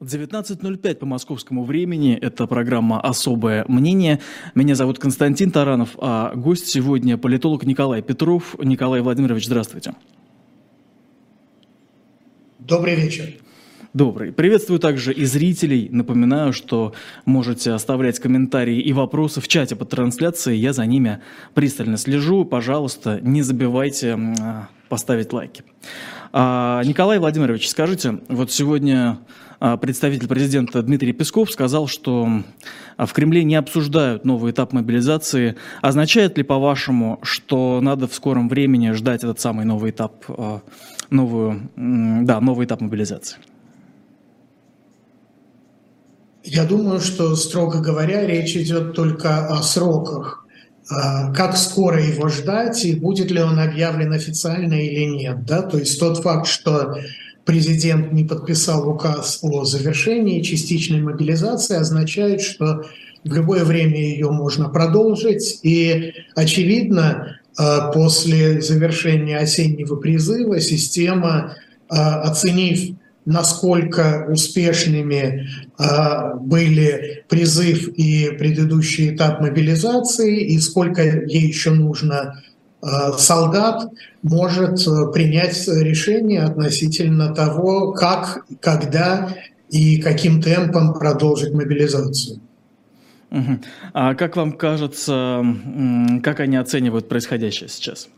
19.05 по московскому времени. Это программа «Особое мнение». Меня зовут Константин Таранов, а гость сегодня политолог Николай Петров. Николай Владимирович, здравствуйте. Добрый вечер. Добрый. Приветствую также и зрителей. Напоминаю, что можете оставлять комментарии и вопросы в чате под трансляцией. Я за ними пристально слежу. Пожалуйста, не забывайте поставить лайки. А, Николай Владимирович, скажите, вот сегодня а, представитель президента Дмитрий Песков сказал, что а, в Кремле не обсуждают новый этап мобилизации. Означает ли, по-вашему, что надо в скором времени ждать этот самый новый этап, новую, да, новый этап мобилизации? Я думаю, что, строго говоря, речь идет только о сроках. А, как скоро его ждать и будет ли он объявлен официально или нет. Да? То есть тот факт, что президент не подписал указ о завершении частичной мобилизации, означает, что в любое время ее можно продолжить. И, очевидно, а, после завершения осеннего призыва система, а, оценив насколько успешными э, были призыв и предыдущий этап мобилизации, и сколько ей еще нужно э, солдат, может э, принять решение относительно того, как, когда и каким темпом продолжить мобилизацию. А как вам кажется, как они оценивают происходящее сейчас?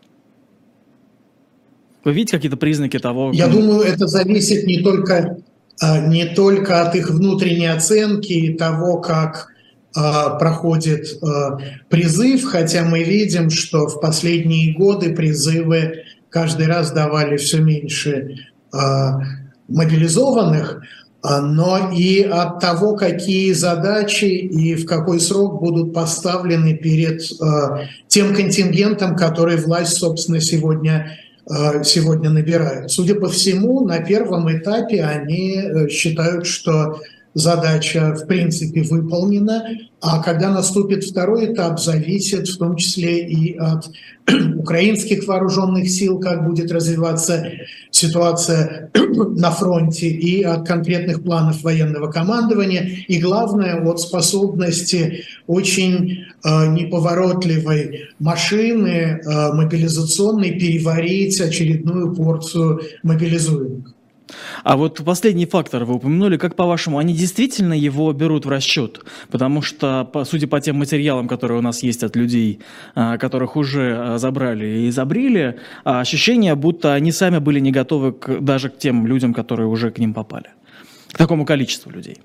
Вы видите какие-то признаки того? Я думаю, это зависит не только, а, не только от их внутренней оценки и того, как а, проходит а, призыв, хотя мы видим, что в последние годы призывы каждый раз давали все меньше мобилизованных, но и от того, какие задачи и в какой срок будут поставлены перед тем контингентом, который власть, собственно, сегодня сегодня набирают. Судя по всему, на первом этапе они э, считают, что задача в принципе выполнена, а когда наступит второй этап, зависит в том числе и от украинских вооруженных сил, как будет развиваться ситуация на фронте, и от конкретных планов военного командования, и главное, от способности очень э, неповоротливой машины э, мобилизационной переварить очередную порцию мобилизуемых. А вот последний фактор вы упомянули, как по-вашему, они действительно его берут в расчет? Потому что, судя по тем материалам, которые у нас есть от людей, а, которых уже а, забрали и изобрели, а, ощущение, будто они сами были не готовы к, даже к тем людям, которые уже к ним попали, к такому количеству людей.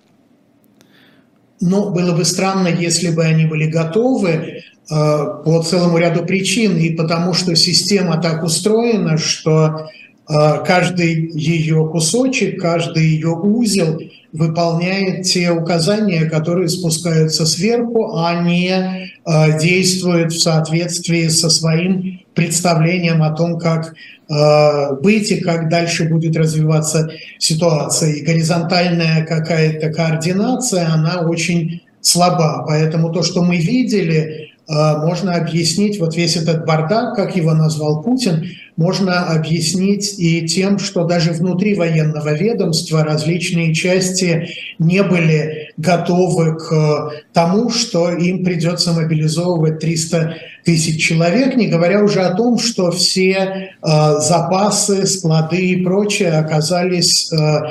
Ну, было бы странно, если бы они были готовы по целому ряду причин, и потому что система так устроена, что каждый ее кусочек, каждый ее узел выполняет те указания, которые спускаются сверху, а не а, действует в соответствии со своим представлением о том, как а, быть и как дальше будет развиваться ситуация. И горизонтальная какая-то координация, она очень слаба. Поэтому то, что мы видели, можно объяснить вот весь этот бардак, как его назвал Путин, можно объяснить и тем, что даже внутри военного ведомства различные части не были готовы к тому, что им придется мобилизовывать 300 тысяч человек, не говоря уже о том, что все э, запасы, склады и прочее оказались э, э,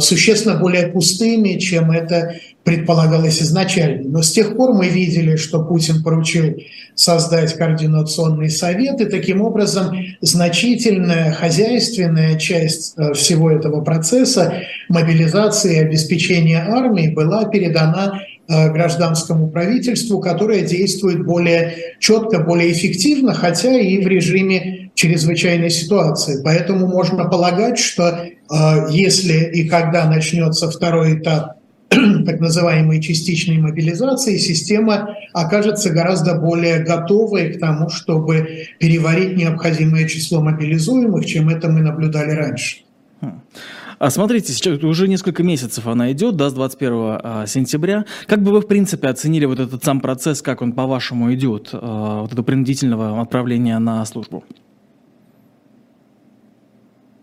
существенно более пустыми, чем это предполагалось изначально. Но с тех пор мы видели, что Путин поручил создать координационный совет, и таким образом значительная хозяйственная часть э, всего этого процесса мобилизации и обеспечения армии была передана э, гражданскому правительству, которое действует более четко, более эффективно, хотя и в режиме чрезвычайной ситуации. Поэтому можно полагать, что э, если и когда начнется второй этап так называемой частичной мобилизации, система окажется гораздо более готовой к тому, чтобы переварить необходимое число мобилизуемых, чем это мы наблюдали раньше. Хм. А смотрите, сейчас уже несколько месяцев она идет, да, с 21 а, сентября. Как бы вы, в принципе, оценили вот этот сам процесс, как он, по-вашему, идет, а, вот это принудительного отправления на службу?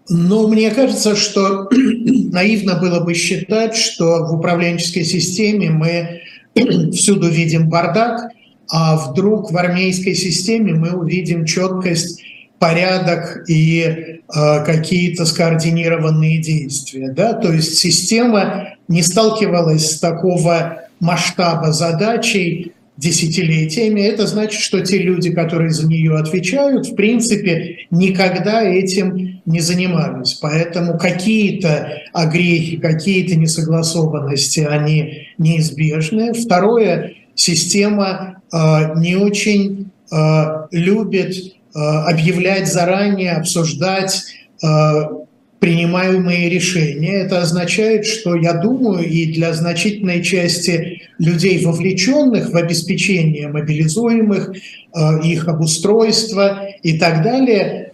Но мне кажется, что наивно было бы считать, что в управленческой системе мы всюду видим бардак, а вдруг в армейской системе мы увидим четкость, порядок и э, какие-то скоординированные действия. Да? То есть система не сталкивалась с такого масштаба задачей десятилетиями. Это значит, что те люди, которые за нее отвечают, в принципе, никогда этим не занимались. Поэтому какие-то огрехи, какие-то несогласованности, они неизбежны. Второе, система э, не очень э, любит э, объявлять заранее, обсуждать принимаемые решения. Это означает, что я думаю, и для значительной части людей, вовлеченных в обеспечение мобилизуемых, их обустройство и так далее,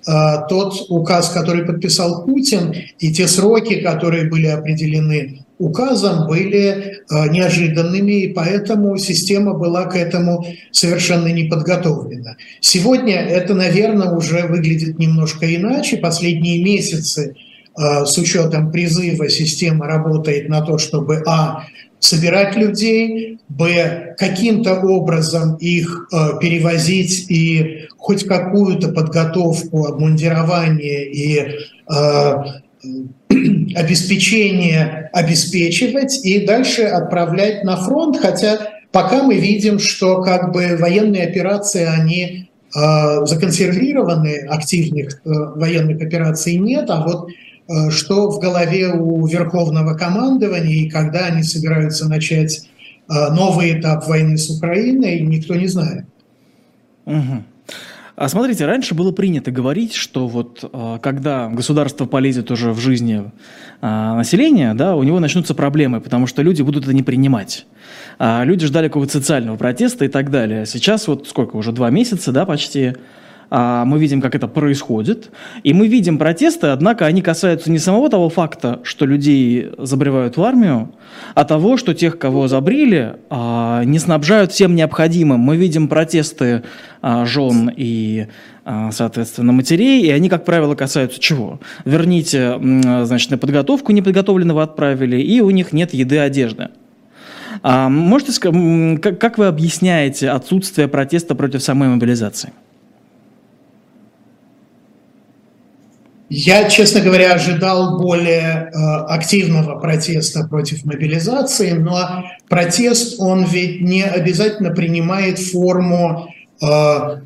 тот указ, который подписал Путин, и те сроки, которые были определены указом были э, неожиданными, и поэтому система была к этому совершенно не подготовлена. Сегодня это, наверное, уже выглядит немножко иначе. Последние месяцы э, с учетом призыва система работает на то, чтобы а собирать людей, б каким-то образом их э, перевозить и хоть какую-то подготовку, обмундирование и обеспечение обеспечивать и дальше отправлять на фронт, хотя пока мы видим, что как бы военные операции, они э, законсервированы, активных э, военных операций нет, а вот э, что в голове у Верховного командования и когда они собираются начать э, новый этап войны с Украиной, никто не знает. Угу. А смотрите, раньше было принято говорить, что вот а, когда государство полезет уже в жизни населения, да, у него начнутся проблемы, потому что люди будут это не принимать. А люди ждали какого-то социального протеста и так далее. Сейчас вот сколько, уже два месяца, да, почти, мы видим, как это происходит, и мы видим протесты, однако они касаются не самого того факта, что людей забревают в армию, а того, что тех, кого забрили, а, не снабжают всем необходимым. Мы видим протесты а, жен и соответственно, матерей, и они, как правило, касаются чего? Верните, значит, на подготовку неподготовленного отправили, и у них нет еды, одежды. А можете сказать, как вы объясняете отсутствие протеста против самой мобилизации? Я, честно говоря, ожидал более э, активного протеста против мобилизации, но протест, он ведь не обязательно принимает форму э, э,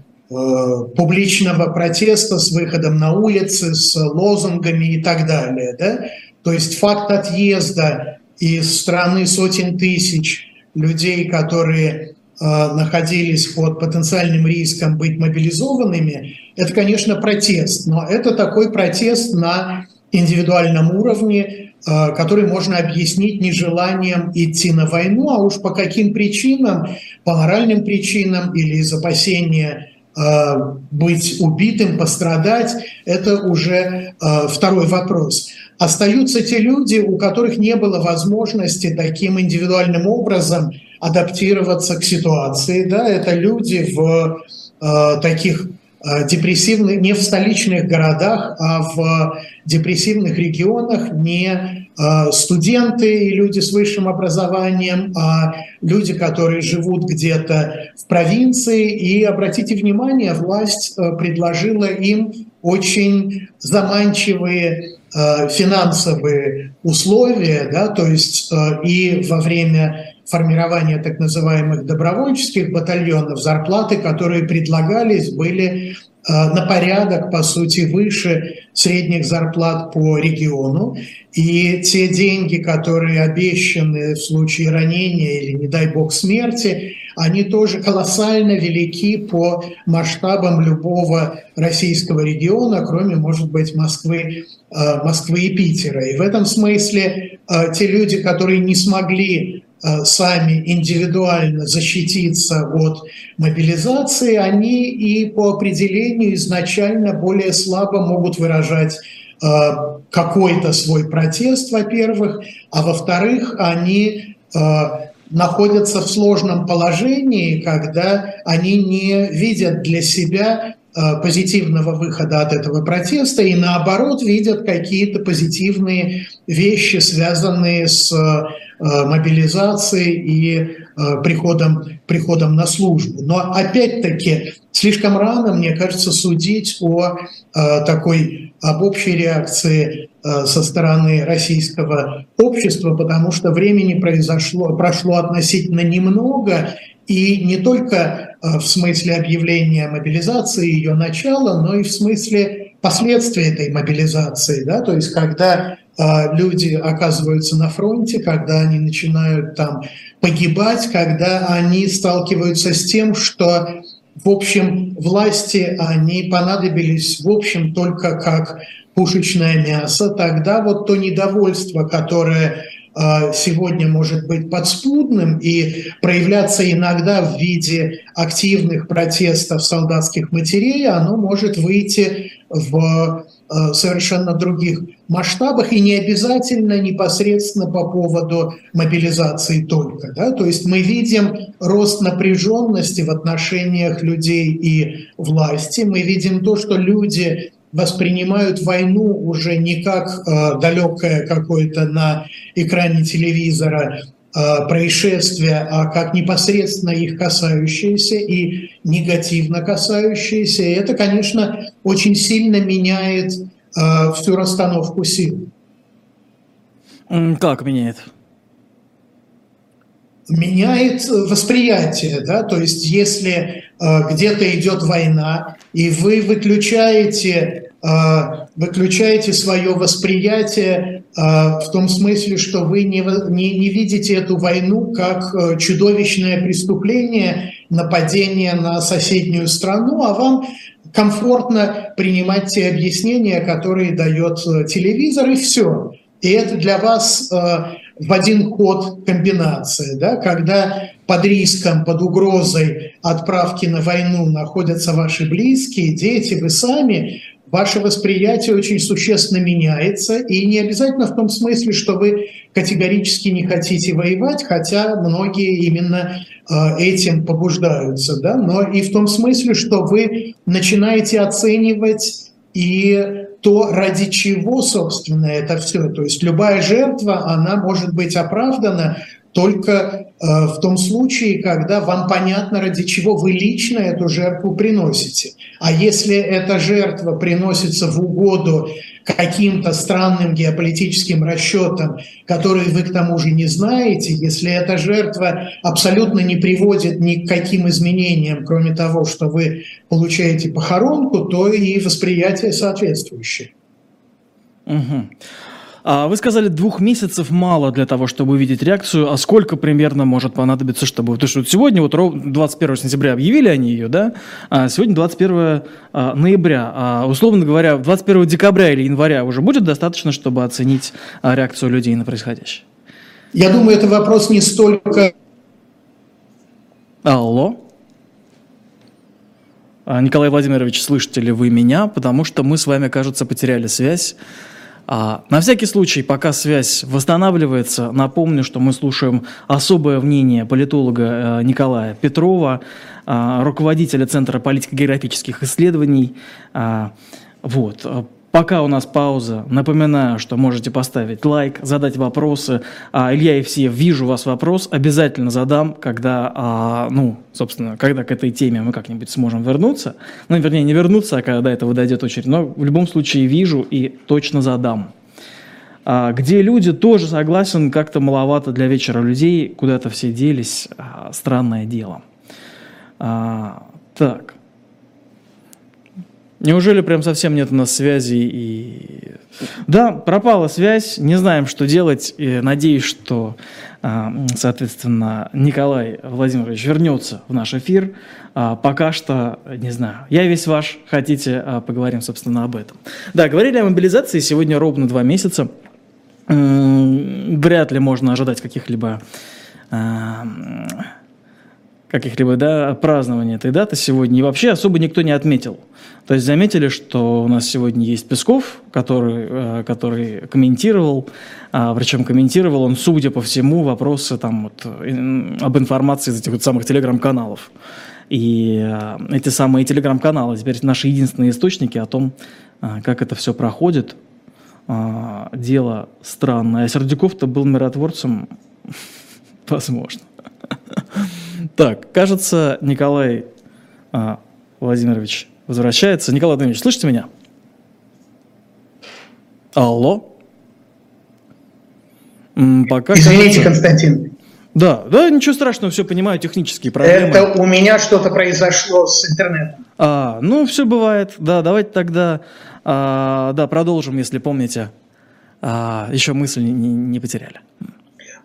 публичного протеста с выходом на улицы, с лозунгами и так далее. Да? То есть факт отъезда из страны сотен тысяч людей, которые находились под потенциальным риском быть мобилизованными, это, конечно, протест, но это такой протест на индивидуальном уровне, э, который можно объяснить нежеланием идти на войну, а уж по каким причинам, по моральным причинам или из опасения э, быть убитым, пострадать, это уже второй вопрос. Остаются те люди, у которых не было возможности таким индивидуальным образом – адаптироваться к ситуации. Да? Это люди в э, таких э, депрессивных, не в столичных городах, а в депрессивных регионах, не э, студенты и люди с высшим образованием, а люди, которые живут где-то в провинции. И обратите внимание, власть э, предложила им очень заманчивые э, финансовые условия, да, то есть э, и во время формирования так называемых добровольческих батальонов, зарплаты, которые предлагались, были э, на порядок, по сути, выше средних зарплат по региону. И те деньги, которые обещаны в случае ранения или, не дай бог, смерти, они тоже колоссально велики по масштабам любого российского региона, кроме, может быть, Москвы, э, Москвы и Питера. И в этом смысле э, те люди, которые не смогли сами индивидуально защититься от мобилизации, они и по определению изначально более слабо могут выражать э, какой-то свой протест, во-первых, а во-вторых, они э, находятся в сложном положении, когда они не видят для себя позитивного выхода от этого протеста и наоборот видят какие-то позитивные вещи, связанные с мобилизацией и приходом, приходом на службу. Но опять-таки слишком рано, мне кажется, судить о такой об общей реакции со стороны российского общества, потому что времени произошло, прошло относительно немного, и не только э, в смысле объявления мобилизации, ее начала, но и в смысле последствий этой мобилизации. Да? То есть когда э, люди оказываются на фронте, когда они начинают там погибать, когда они сталкиваются с тем, что в общем, власти, они понадобились, в общем, только как пушечное мясо, тогда вот то недовольство, которое сегодня может быть подспудным и проявляться иногда в виде активных протестов солдатских матерей, оно может выйти в а, совершенно других масштабах и не обязательно непосредственно по поводу мобилизации только. Да? То есть мы видим рост напряженности в отношениях людей и власти, мы видим то, что люди воспринимают войну уже не как э, далекое какое-то на экране телевизора э, происшествие, а как непосредственно их касающиеся и негативно касающиеся. И это, конечно, очень сильно меняет э, всю расстановку сил. Как меняет? меняет восприятие, да, то есть если э, где-то идет война и вы выключаете выключаете свое восприятие а, в том смысле, что вы не, не, не видите эту войну как э, чудовищное преступление, нападение на соседнюю страну, а вам комфортно принимать те объяснения, которые дает э, телевизор, и все. И это для вас э, в один ход комбинация, да, когда под риском, под угрозой отправки на войну находятся ваши близкие, дети, вы сами, ваше восприятие очень существенно меняется, и не обязательно в том смысле, что вы категорически не хотите воевать, хотя многие именно э, этим побуждаются, да, но и в том смысле, что вы начинаете оценивать и то, ради чего, собственно, это все. То есть любая жертва, она может быть оправдана только э, в том случае, когда вам понятно, ради чего вы лично эту жертву приносите. А если эта жертва приносится в угоду каким-то странным геополитическим расчетам, которые вы к тому же не знаете, если эта жертва абсолютно не приводит ни к каким изменениям, кроме того, что вы получаете похоронку, то и восприятие соответствующее. Угу. А вы сказали, двух месяцев мало для того, чтобы увидеть реакцию. А сколько примерно может понадобиться, чтобы... Потому что сегодня, вот 21 сентября объявили они ее, да? А сегодня 21 а, ноября. А, условно говоря, 21 декабря или января уже будет достаточно, чтобы оценить а, реакцию людей на происходящее? Я думаю, это вопрос не столько... Алло? Николай Владимирович, слышите ли вы меня? Потому что мы с вами, кажется, потеряли связь. А, на всякий случай, пока связь восстанавливается, напомню, что мы слушаем особое мнение политолога э, Николая Петрова, э, руководителя Центра политико-географических исследований. Э, вот. Пока у нас пауза, напоминаю, что можете поставить лайк, задать вопросы. А, Илья Евсеев, вижу вас вопрос, обязательно задам, когда, а, ну, собственно, когда к этой теме мы как-нибудь сможем вернуться. Ну, вернее, не вернуться, а когда до этого дойдет очередь. Но в любом случае вижу и точно задам. А, где люди тоже согласен, как-то маловато для вечера людей, куда-то все делись, а, странное дело. А, так. Неужели прям совсем нет у нас связи и... Да, пропала связь, не знаем, что делать, и надеюсь, что, а, соответственно, Николай Владимирович вернется в наш эфир. А, пока что, не знаю, я весь ваш, хотите, а, поговорим, собственно, об этом. Да, говорили о мобилизации, сегодня ровно два месяца. Вряд ли можно ожидать каких-либо каких-либо да, празднования этой даты сегодня. И вообще особо никто не отметил. То есть заметили, что у нас сегодня есть Песков, который, э, который комментировал, а, причем комментировал он, судя по всему, вопросы там, вот, об информации из этих вот самых телеграм-каналов. и э, эти самые телеграм-каналы теперь наши единственные источники о том, э, как это все проходит. Э, дело странное. А Сердюков-то был миротворцем, возможно. Так, кажется, Николай Владимирович возвращается. Николай Владимирович, слышите меня? Алло? Пока Извините, кажется... Константин. Да, да, ничего страшного, все понимаю, технические проблемы. Это у меня что-то произошло с интернетом. А, ну, все бывает. Да, давайте тогда, а, да, продолжим, если помните. А, еще мысль не, не потеряли.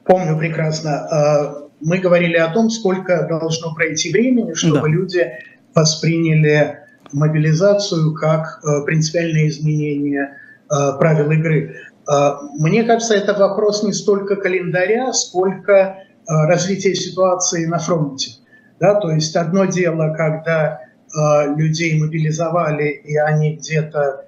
Помню прекрасно. Мы говорили о том, сколько должно пройти времени, чтобы да. люди восприняли мобилизацию как э, принципиальное изменение э, правил игры. Э, мне кажется, это вопрос не столько календаря, сколько развития ситуации на фронте. Да? То есть одно дело, когда людей мобилизовали, и они где-то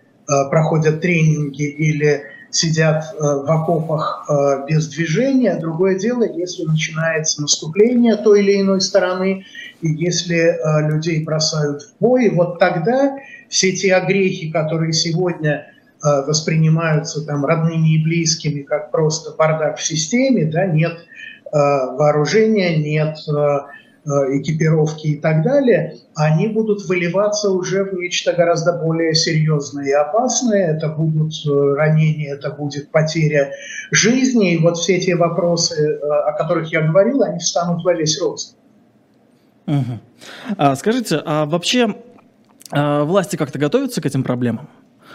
проходят тренинги или сидят в окопах без движения. Другое дело, если начинается наступление той или иной стороны, и если э, людей бросают в бой, вот тогда все те огрехи, которые сегодня э, воспринимаются там родными и близкими как просто бардак в системе, да, нет э, вооружения, нет экипировки и так далее, они будут выливаться уже в нечто гораздо более серьезное и опасное. Это будут ранения, это будет потеря жизни. И вот все те вопросы, о которых я говорил, они встанут во весь рост. Угу. А, скажите, а вообще а, власти как-то готовятся к этим проблемам?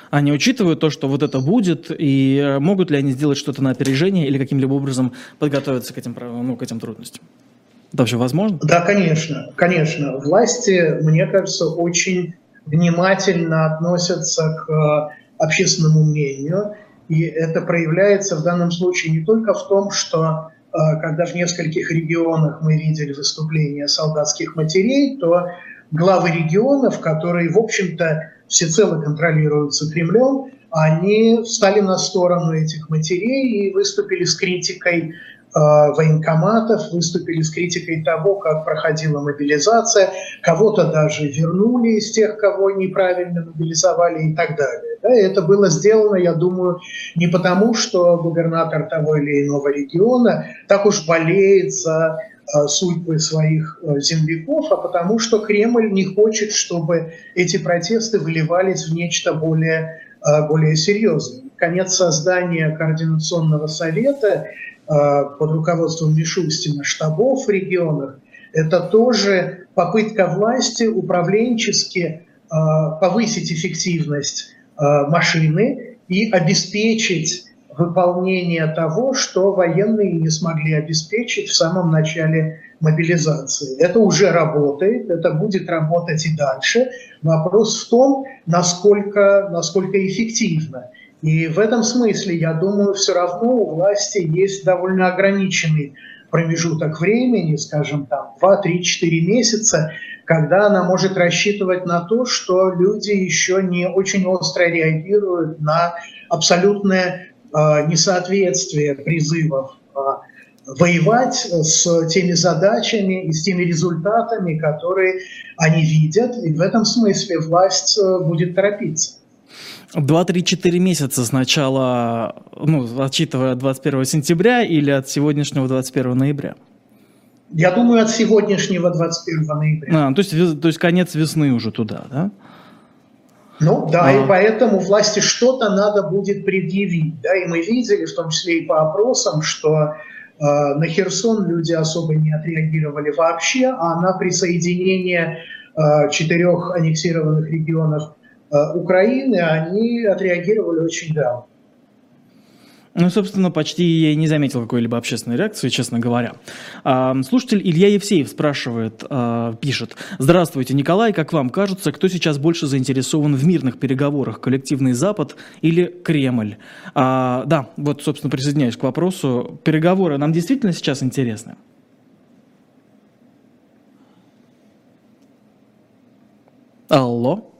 Они учитывают то, что вот это будет, и э, могут ли они сделать что-то на опережение или каким-либо образом подготовиться к этим, ну, к этим трудностям? Это вообще возможно? Да, конечно, конечно. Власти, мне кажется, очень внимательно относятся к э, общественному мнению, и это проявляется в данном случае не только в том, что а, когда в нескольких регионах мы видели выступления солдатских матерей, то главы регионов, которые, в общем-то, всецело контролируются Кремлем, они встали на сторону этих матерей и выступили с критикой Э, военкоматов, выступили с критикой того, как проходила мобилизация, кого-то даже вернули из тех, кого неправильно мобилизовали и так далее. Да, это было сделано, я думаю, не потому, что губернатор того или иного региона так уж болеет за э, судьбы своих э, земляков, а потому что Кремль не хочет, чтобы эти протесты выливались в нечто более, более серьезное. Конец создания Координационного совета Э, под руководством Мишустина штабов в регионах, это тоже попытка власти управленчески э, повысить эффективность э, машины и обеспечить выполнение того, что военные не смогли обеспечить в самом начале мобилизации. Это уже работает, это будет работать и дальше. Вопрос в том, насколько, насколько эффективно. И в этом смысле, я думаю, все равно у власти есть довольно ограниченный промежуток времени, скажем, там 2, 3, 4 месяца, когда она может рассчитывать на то, что люди еще не очень остро реагируют на абсолютное э, несоответствие призывов э, воевать с теми задачами и с теми результатами, которые они видят. И в этом смысле власть э, будет торопиться. 2-3-4 месяца сначала, ну, отчитывая от 21 сентября или от сегодняшнего 21 ноября? Я думаю, от сегодняшнего 21 ноября. А, то, есть, то есть конец весны уже туда, да? Ну да, а. и поэтому власти что-то надо будет предъявить. Да, и мы видели, в том числе и по опросам, что э, на Херсон люди особо не отреагировали вообще, а на присоединение э, четырех аннексированных регионов Украины, они отреагировали очень давно. Ну, собственно, почти я не заметил какой-либо общественной реакции, честно говоря. А, слушатель Илья Евсеев спрашивает, а, пишет. Здравствуйте, Николай, как вам кажется, кто сейчас больше заинтересован в мирных переговорах, коллективный Запад или Кремль? А, да, вот, собственно, присоединяюсь к вопросу. Переговоры нам действительно сейчас интересны? Алло?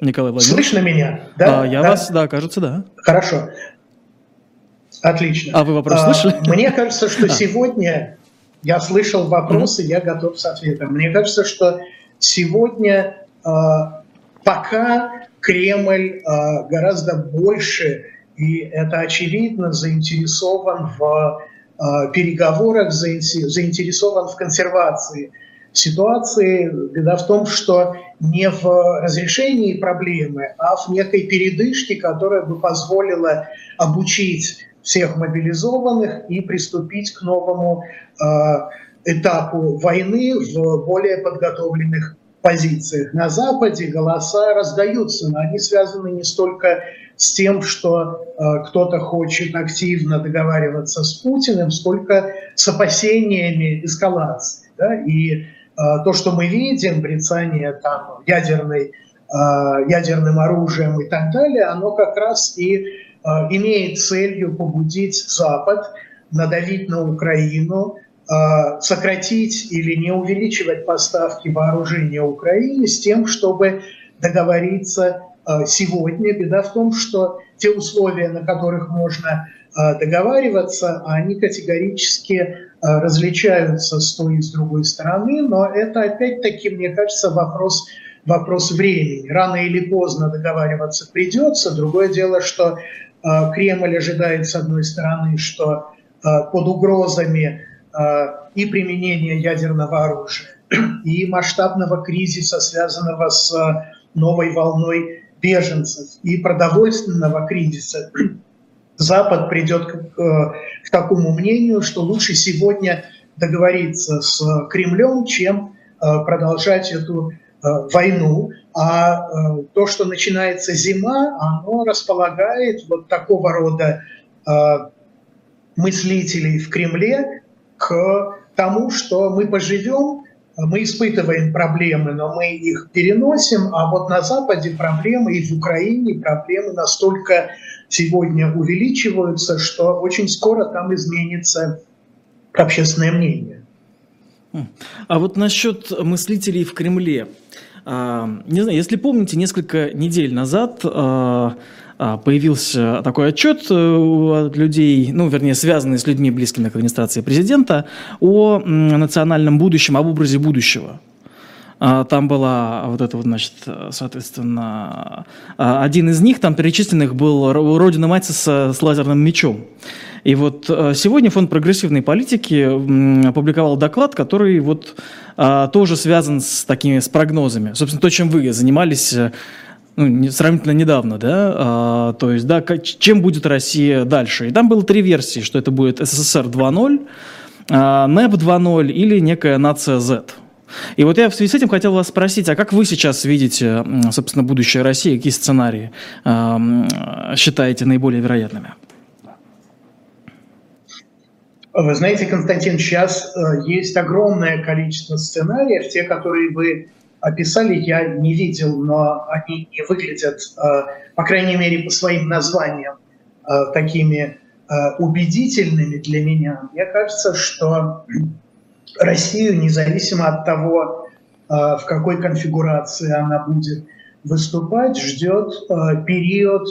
Николай Владимирович. Слышно меня? Да? А, я да? вас, да, кажется, да. Хорошо. Отлично. А вы вопрос а, слышали? Мне кажется, что а. сегодня Я слышал вопросы, я готов с ответом. Мне кажется, что сегодня э, пока Кремль э, гораздо больше, и это очевидно, заинтересован в э, переговорах, заинтересован в консервации ситуации. Беда в том, что не в разрешении проблемы, а в некой передышке, которая бы позволила обучить всех мобилизованных и приступить к новому э, этапу войны в более подготовленных позициях. На Западе голоса раздаются, но они связаны не столько с тем, что э, кто-то хочет активно договариваться с Путиным, сколько с опасениями эскалации. Да? И то, что мы видим, брецание там ядерной, э, ядерным оружием и так далее, оно как раз и э, имеет целью побудить Запад надавить на Украину, сократить или не увеличивать поставки вооружения Украине с тем, чтобы договориться сегодня. Беда в том, что те условия, на которых можно договариваться, они категорически различаются с той и с другой стороны, но это опять-таки, мне кажется, вопрос, вопрос времени. Рано или поздно договариваться придется. Другое дело, что Кремль ожидает, с одной стороны, что под угрозами и применения ядерного оружия, и масштабного кризиса, связанного с новой волной беженцев, и продовольственного кризиса, Запад придет к, э, к такому мнению, что лучше сегодня договориться с Кремлем, чем продолжать эту войну. А то, что начинается зима, оно располагает вот такого рода мыслителей в Кремле к тому, что мы поживем, мы испытываем проблемы, но мы их переносим, а вот на Западе проблемы и в Украине проблемы настолько сегодня увеличиваются, что очень скоро там изменится общественное мнение. А вот насчет мыслителей в Кремле. А, не знаю, если помните, несколько недель назад а, а, появился такой отчет э, от людей, ну, вернее, связанный с людьми, близкими к администрации президента, о национальном будущем, об образе будущего. А, там была вот это вот, значит, соответственно, а, один из них, там перечисленных был Родина-мать с, с лазерным мечом. И вот сегодня Фонд прогрессивной политики опубликовал доклад, который вот тоже связан с такими, с прогнозами. Собственно, то, чем вы занимались ну, сравнительно недавно, да, а, то есть, да, чем будет Россия дальше. И там было три версии, что это будет СССР 2.0, а, НЭП 2.0 или некая нация Z. И вот я в связи с этим хотел вас спросить, а как вы сейчас видите, собственно, будущее России, какие сценарии а, считаете наиболее вероятными? Вы знаете, Константин, сейчас э, есть огромное количество сценариев, те, которые вы описали, я не видел, но они не выглядят, э, по крайней мере, по своим названиям, э, такими э, убедительными для меня. Мне кажется, что Россию, независимо от того, в какой конфигурации она будет выступать, ждет период,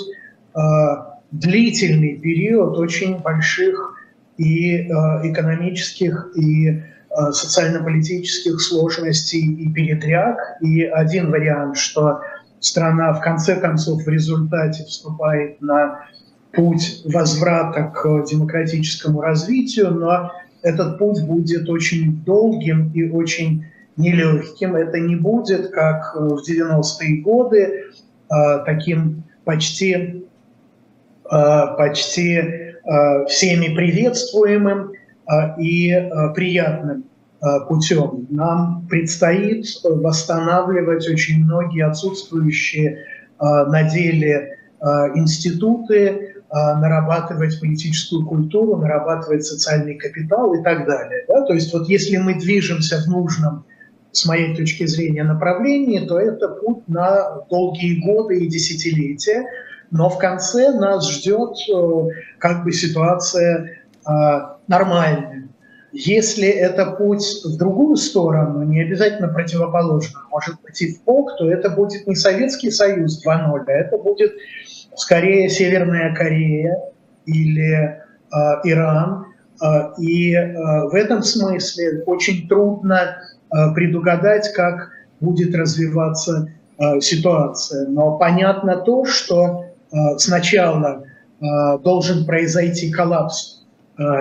длительный период очень больших и экономических, и Э, социально-политических сложностей и передряг. И один вариант, что страна в конце концов в результате вступает на путь возврата к демократическому развитию, но этот путь будет очень долгим и очень нелегким. Это не будет, как в 90-е годы, э, таким почти, э, почти всеми приветствуемым и приятным путем. Нам предстоит восстанавливать очень многие отсутствующие на деле институты, нарабатывать политическую культуру, нарабатывать социальный капитал и так далее. Да? То есть вот если мы движемся в нужном, с моей точки зрения, направлении, то это путь на долгие годы и десятилетия, но в конце нас ждет э, как бы ситуация нормальная. Если это путь в другую сторону, не обязательно противоположную, может быть и в ПОК, то это будет не Советский Союз 2.0, а это будет скорее Северная Корея или э, Иран, И в этом смысле очень трудно предугадать, как будет развиваться ситуация. Но понятно то, что сначала должен произойти коллапс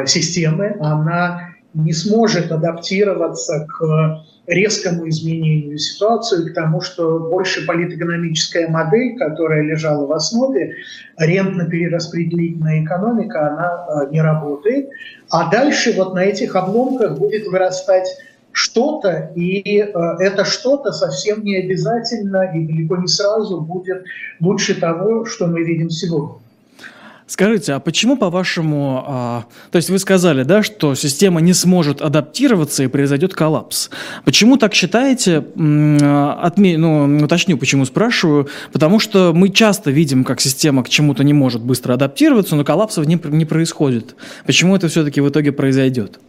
системы, она не сможет адаптироваться к резкому изменению ситуации, к тому, что больше политэкономическая модель, которая лежала в основе, рентно-перераспределительная экономика, она э, не работает. А дальше вот на этих обломках будет вырастать что-то, и э, это что-то совсем не обязательно и далеко не сразу будет лучше того, что мы видим сегодня. Скажите, а почему, по-вашему, а, то есть вы сказали, да, что система не сможет адаптироваться и произойдет коллапс. Почему так считаете? Отме... Ну, уточню, почему спрашиваю. Потому что мы часто видим, как система к чему-то не может быстро адаптироваться, но коллапсов не, не происходит. Почему это все-таки в итоге произойдет?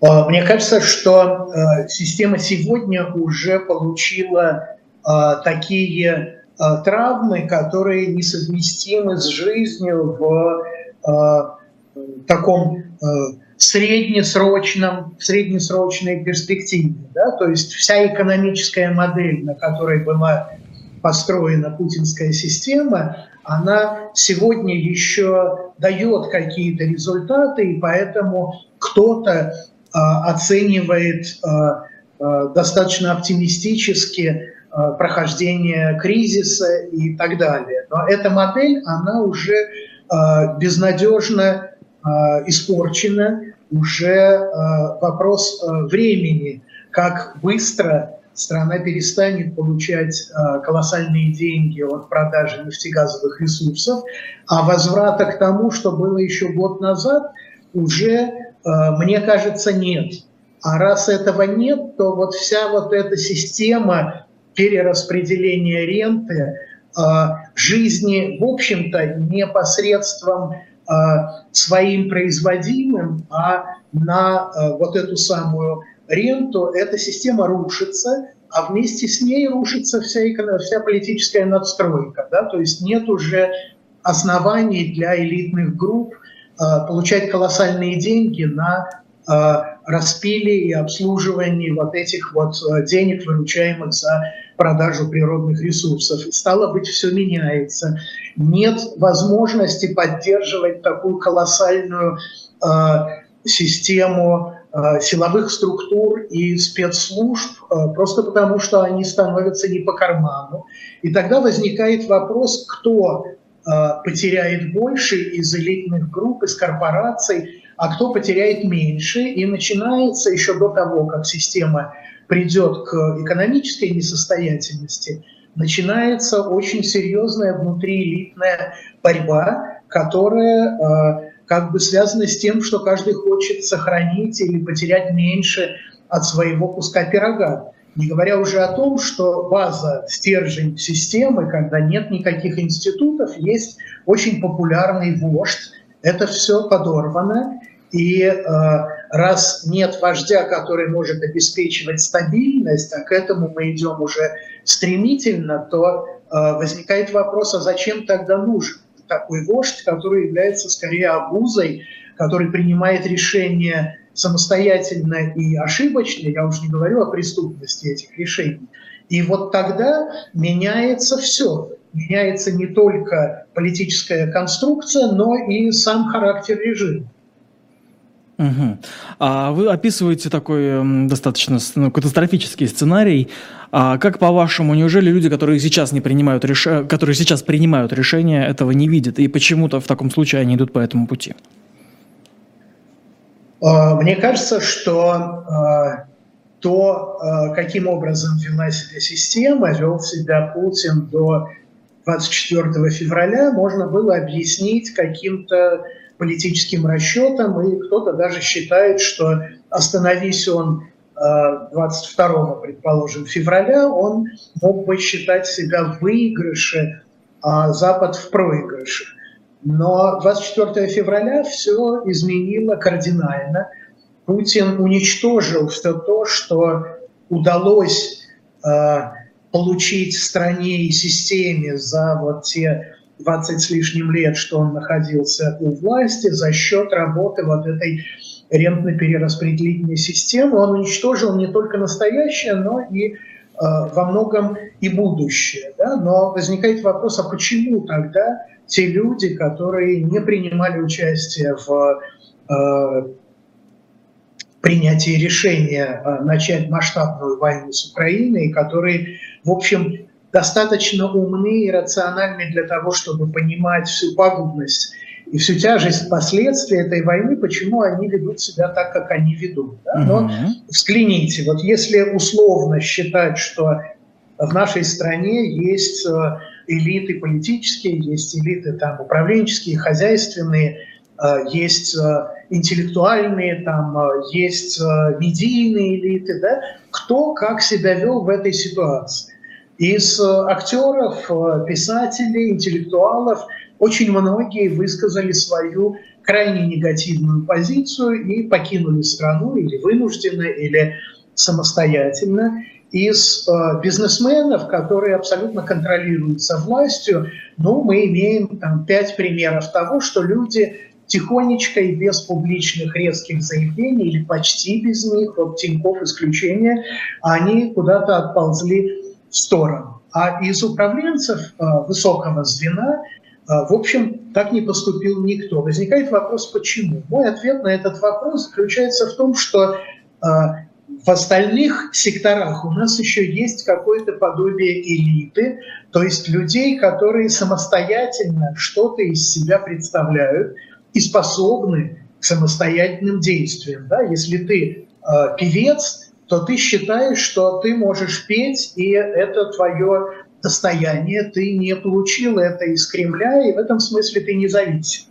А, мне кажется, что э, система сегодня уже получила э, такие травмы, которые несовместимы с жизнью в э, таком э, среднесрочном, среднесрочной перспективе. Да? То есть вся экономическая модель, на которой была построена путинская система, она сегодня еще дает какие-то результаты, и поэтому кто-то э, оценивает э, э, достаточно оптимистически Э, прохождения кризиса и так далее. Но эта модель, она уже э, безнадежно э, испорчена, уже вопрос времени, как быстро страна перестанет получать колоссальные деньги от продажи нефтегазовых ресурсов, а возврата к тому, что было еще год назад, уже, мне кажется, нет. А раз этого нет, то вот вся вот эта система перераспределения ренты, а, жизни, в общем-то, не посредством а, своим производимым, а на а, вот эту самую ренту, эта система рушится, а вместе с ней рушится вся, вся политическая надстройка. Да? То есть нет уже оснований для элитных групп получать колоссальные деньги на распиле и обслуживании вот этих вот денег, выручаемых за продажу природных ресурсов. И стало быть, все меняется. Нет возможности поддерживать такую колоссальную э, систему э, силовых структур и спецслужб, э, просто потому что они становятся не по карману. И тогда возникает вопрос, кто э, потеряет больше из элитных групп, из корпораций, а кто потеряет меньше. И начинается еще до того, как система придет к экономической несостоятельности, начинается очень серьезная внутриэлитная борьба, которая э, как бы связана с тем, что каждый хочет сохранить или потерять меньше от своего куска пирога. Не говоря уже о том, что база, стержень системы, когда нет никаких институтов, есть очень популярный вождь. Это все подорвано. И э, раз нет вождя, который может обеспечивать стабильность, а к этому мы идем уже стремительно, то э, возникает вопрос, а зачем тогда нужен такой вождь, который является скорее обузой, который принимает решения самостоятельно и ошибочно, я уже не говорю о преступности этих решений. И вот тогда меняется все. Меняется не только политическая конструкция, но и сам характер режима. Угу. А вы описываете такой достаточно ну, катастрофический сценарий. А как по-вашему, неужели люди, которые сейчас не принимают реш... которые сейчас принимают решения, этого не видят, и почему-то в таком случае они идут по этому пути? А, мне кажется, что а, то, а, каким образом вела себя система, вел себя Путин до 24 февраля, можно было объяснить каким-то политическим расчетам, и кто-то даже считает, что остановись он 22, э, предположим, февраля, он мог бы считать себя в выигрыше, а Запад в проигрыше. Но 24 февраля все изменило кардинально. Путин уничтожил все то, что удалось э, получить стране и системе за вот те 20 с лишним лет, что он находился у власти, за счет работы вот этой рентно-перераспределительной системы, он уничтожил не только настоящее, но и э, во многом и будущее. Да? Но возникает вопрос, а почему тогда те люди, которые не принимали участие в э, принятии решения э, начать масштабную войну с Украиной, которые, в общем, достаточно умны и рациональны для того, чтобы понимать всю пагубность и всю тяжесть последствий этой войны, почему они ведут себя так, как они ведут. Да? Но угу. взгляните, вот если условно считать, что в нашей стране есть э, элиты политические, есть элиты там, управленческие, хозяйственные, есть э, интеллектуальные, там, есть медийные элиты, да? кто как себя вел в этой ситуации. Из актеров, писателей, интеллектуалов – очень многие высказали свою крайне негативную позицию и покинули страну или вынужденно, или самостоятельно. Из э, бизнесменов, которые абсолютно контролируются властью, ну, мы имеем там пять примеров того, что люди тихонечко и без публичных резких заявлений, или почти без них, вот Тинькофф исключение, они куда-то отползли в сторону. А из управленцев э, высокого звена – а, в общем, так не поступил никто. Возникает вопрос, почему? Мой ответ на этот вопрос заключается в том, что а, в остальных секторах у нас еще есть какое-то подобие элиты, то есть людей, которые самостоятельно что-то из себя представляют и способны к самостоятельным действиям. Да? Если ты э, певец, то ты считаешь, что ты можешь петь, и это твое достояние, ты не получил это из Кремля, и в этом смысле ты независим.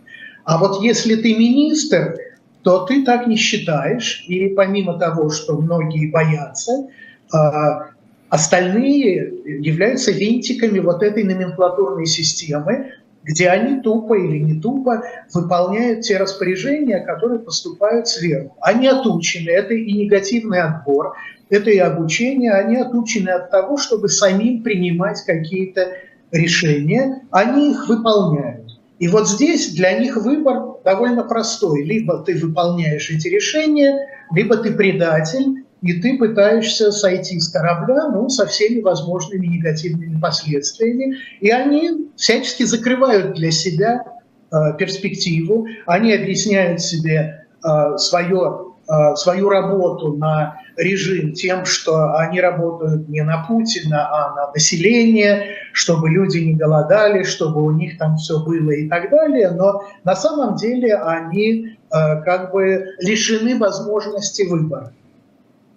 А вот если ты министр, то ты так не считаешь, и помимо того, что многие боятся, а, остальные являются винтиками вот этой номенклатурной системы, где они тупо или не тупо выполняют те распоряжения, которые поступают сверху. Они отучены, это и негативный отбор, это и обучение, они отучены от того, чтобы самим принимать какие-то решения, они их выполняют. И вот здесь для них выбор довольно простой. Либо ты выполняешь эти решения, либо ты предатель, и ты пытаешься сойти с корабля ну, со всеми возможными негативными последствиями. И они всячески закрывают для себя э, перспективу, они объясняют себе э, свое Э, свою работу на режим тем, что они работают не на Путина, а на население, чтобы люди не голодали, чтобы у них там все было и так далее. Но на самом деле они э, как бы лишены возможности выбора.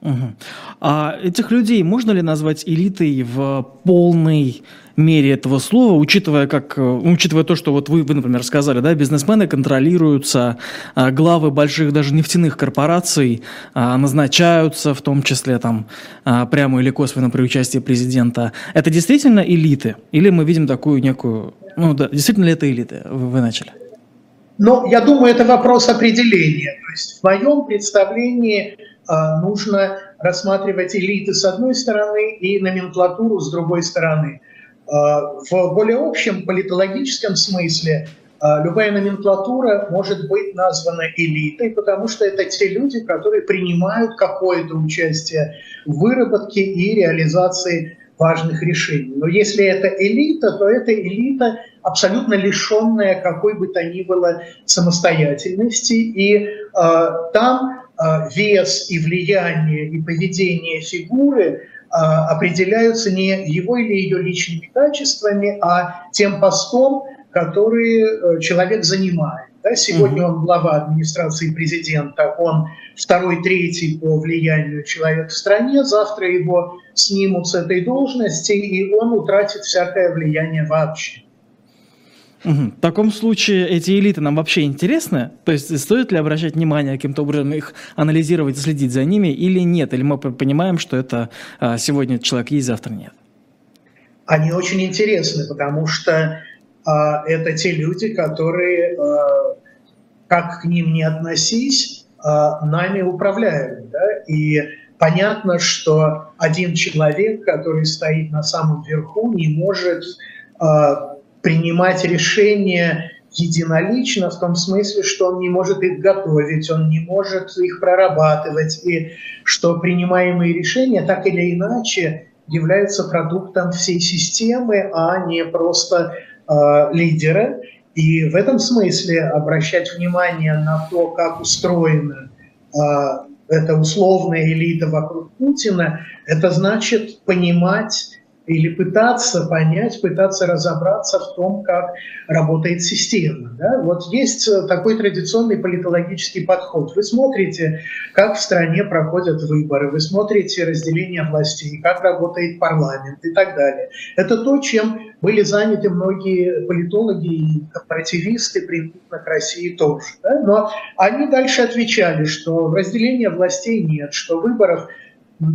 Угу. А этих людей можно ли назвать элитой в полной мере этого слова, учитывая, как, э, учитывая то, что вот вы, вы, например, сказали, да, бизнесмены контролируются, а, главы больших даже нефтяных корпораций а, назначаются, в том числе там а, прямо или косвенно при участии президента. Это действительно элиты? Или мы видим такую некую... Ну да, действительно ли это элиты? Вы, вы начали. Ну, я думаю, это вопрос определения. То есть в моем представлении нужно рассматривать элиты с одной стороны и номенклатуру с другой стороны. А, в более общем политологическом смысле а, любая номенклатура может быть названа элитой, потому что это те люди, которые принимают какое-то участие в выработке и реализации важных решений. Но если это элита, то это элита абсолютно лишенная какой бы то ни было самостоятельности, и э, там э, вес и влияние и поведение фигуры а, определяются не его или ее личными качествами, а тем постом, который э, человек занимает. Да, сегодня он глава администрации президента, он второй, третий по влиянию человек в стране, завтра его снимут с этой должности, и он утратит всякое влияние вообще. В таком случае эти элиты нам вообще интересны? То есть стоит ли обращать внимание каким-то образом их анализировать, следить за ними или нет? Или мы понимаем, что это а, сегодня человек есть, завтра нет? Они очень интересны, потому что а, это те люди, которые, а, как к ним не относись, а, нами управляют. Да? И понятно, что один человек, который стоит на самом верху, не может а, принимать решения единолично в том смысле, что он не может их готовить, он не может их прорабатывать, и что принимаемые решения так или иначе являются продуктом всей системы, а не просто э, лидера. И в этом смысле обращать внимание на то, как устроена э, эта условная элита вокруг Путина, это значит понимать или пытаться понять, пытаться разобраться в том, как работает система. Да? Вот есть э, такой традиционный политологический подход. Вы смотрите, как в стране проходят выборы, вы смотрите разделение властей, как работает парламент и так далее. Это то, чем были заняты многие политологи и корпоративисты, примитивно к России тоже. Да? Но они дальше отвечали, что разделения властей нет, что выборов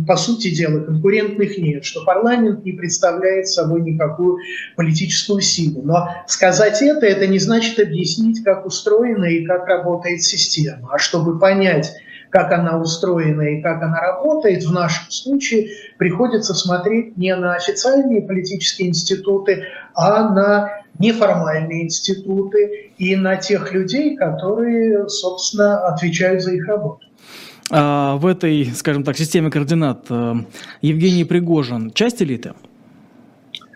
по сути дела, конкурентных нет, что парламент не представляет собой никакую политическую силу. Но сказать это, это не значит объяснить, как устроена и как работает система. А чтобы понять, как она устроена и как она работает, в нашем случае приходится смотреть не на официальные политические институты, а на неформальные институты и на тех людей, которые, собственно, отвечают за их работу. А в этой, скажем так, системе координат э, Евгений Пригожин часть элиты?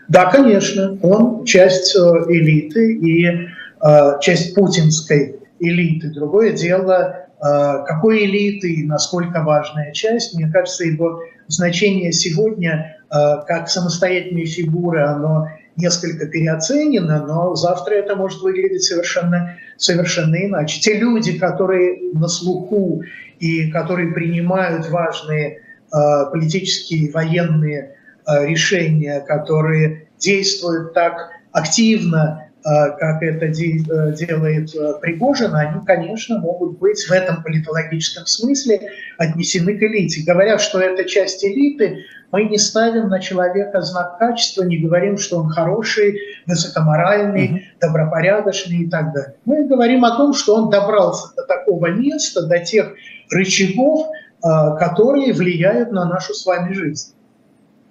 Да, конечно, он часть э, элиты и э, часть путинской элиты. Другое дело, какой элиты и насколько важная часть. Мне кажется, его значение сегодня как самостоятельной фигуры, оно несколько переоценено, но завтра это может выглядеть совершенно, совершенно иначе. Те люди, которые на слуху и которые принимают важные э, политические, военные э, решения, которые действуют так активно, как это э, делает э, Пригожин, они, конечно, могут быть в этом политологическом смысле отнесены к элите. Говоря, что это часть элиты, мы не ставим на человека знак качества, не говорим, что он хороший, высокоморальный, mm-hmm. добропорядочный и так далее. Мы говорим о том, что он добрался до такого места, до тех рычагов, а, которые влияют на нашу с вами жизнь.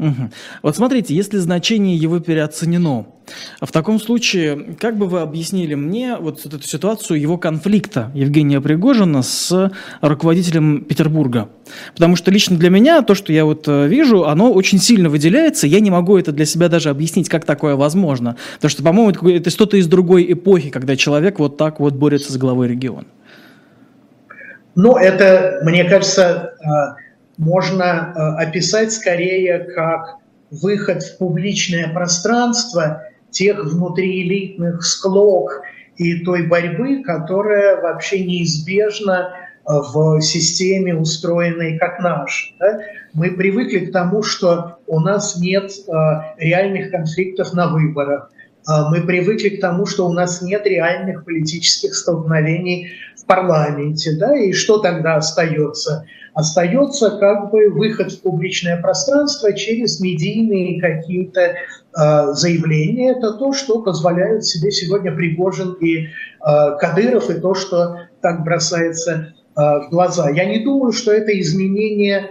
Угу. Вот смотрите, если значение его переоценено, в таком случае, как бы вы объяснили мне вот эту ситуацию его конфликта Евгения Пригожина с руководителем Петербурга? Потому что лично для меня то, что я вот э, вижу, оно очень сильно выделяется. Я не могу это для себя даже объяснить, как такое возможно. Потому что, по-моему, это, это что-то из другой эпохи, когда человек вот так вот борется с главой региона. Ну, это, мне кажется, э, можно э, описать скорее как выход в публичное пространство тех внутриэлитных склок и той борьбы, которая вообще неизбежна э, в системе, устроенной как наш. Да? Мы привыкли к тому, что у нас нет реальных конфликтов на выборах. Мы привыкли к тому, что у нас нет реальных политических столкновений парламенте, да, и что тогда остается? Остается как бы выход в публичное пространство через медийные какие-то э, заявления. Это то, что позволяют себе сегодня Пригожин и э, Кадыров, и то, что так бросается э, в глаза. Я не думаю, что это изменение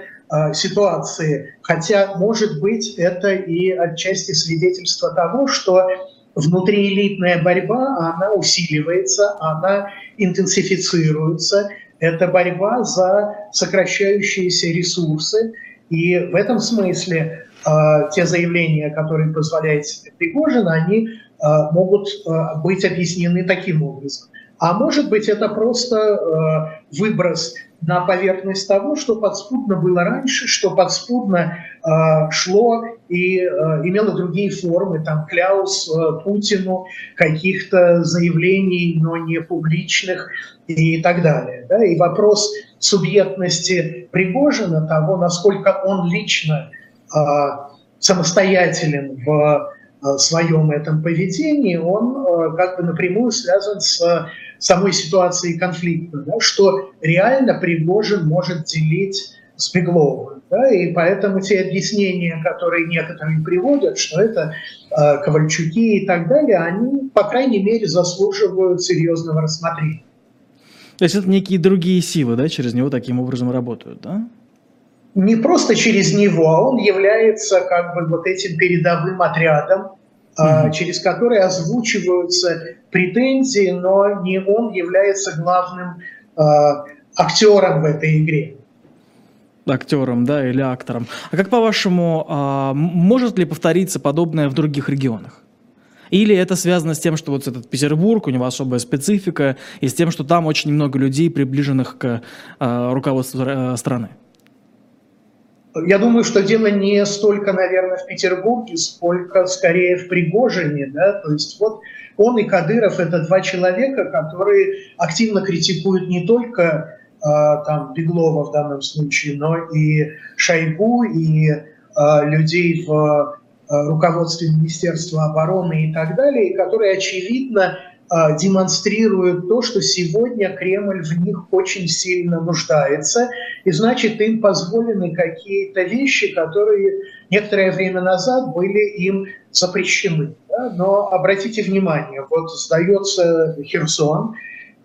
ситуации, хотя, может быть, это и отчасти свидетельство того, что внутриэлитная борьба, она усиливается, она интенсифицируется. Это борьба за сокращающиеся ресурсы. И в этом смысле э, те заявления, которые позволяет Пригожин, они э, могут э, быть объяснены таким образом. А может быть, это просто э, выброс на поверхность того, что подспудно было раньше, что подспудно э, шло и э, имело другие формы, там кляус э, Путину, каких-то заявлений, но не публичных и так далее. Да? И вопрос субъектности Пригожина, того, насколько он лично э, самостоятелен в э, своем этом поведении, он э, как бы напрямую связан с самой ситуации конфликта, да, что реально Пригожин может делить с Бегловым. Да, и поэтому те объяснения, которые некоторые приводят, что это э, Ковальчуки и так далее, они, по крайней мере, заслуживают серьезного рассмотрения. То есть это некие другие силы, да, через него таким образом работают, да? Не просто через него, а он является как бы вот этим передовым отрядом, mm-hmm. через который озвучиваются претензии, но не он является главным актером в этой игре актером, да, или актором. А как по-вашему, а, может ли повториться подобное в других регионах? Или это связано с тем, что вот этот Петербург, у него особая специфика, и с тем, что там очень много людей, приближенных к а, руководству э, страны? Я думаю, что дело не столько, наверное, в Петербурге, сколько скорее в Пригожине. Да? То есть вот он и Кадыров – это два человека, которые активно критикуют не только а, там Беглова в данном случае, но и Шойгу, и а, людей в а, руководстве Министерства обороны и так далее, которые, очевидно, демонстрируют то, что сегодня Кремль в них очень сильно нуждается, и значит им позволены какие-то вещи, которые некоторое время назад были им запрещены. Да? Но обратите внимание, вот сдается Херсон,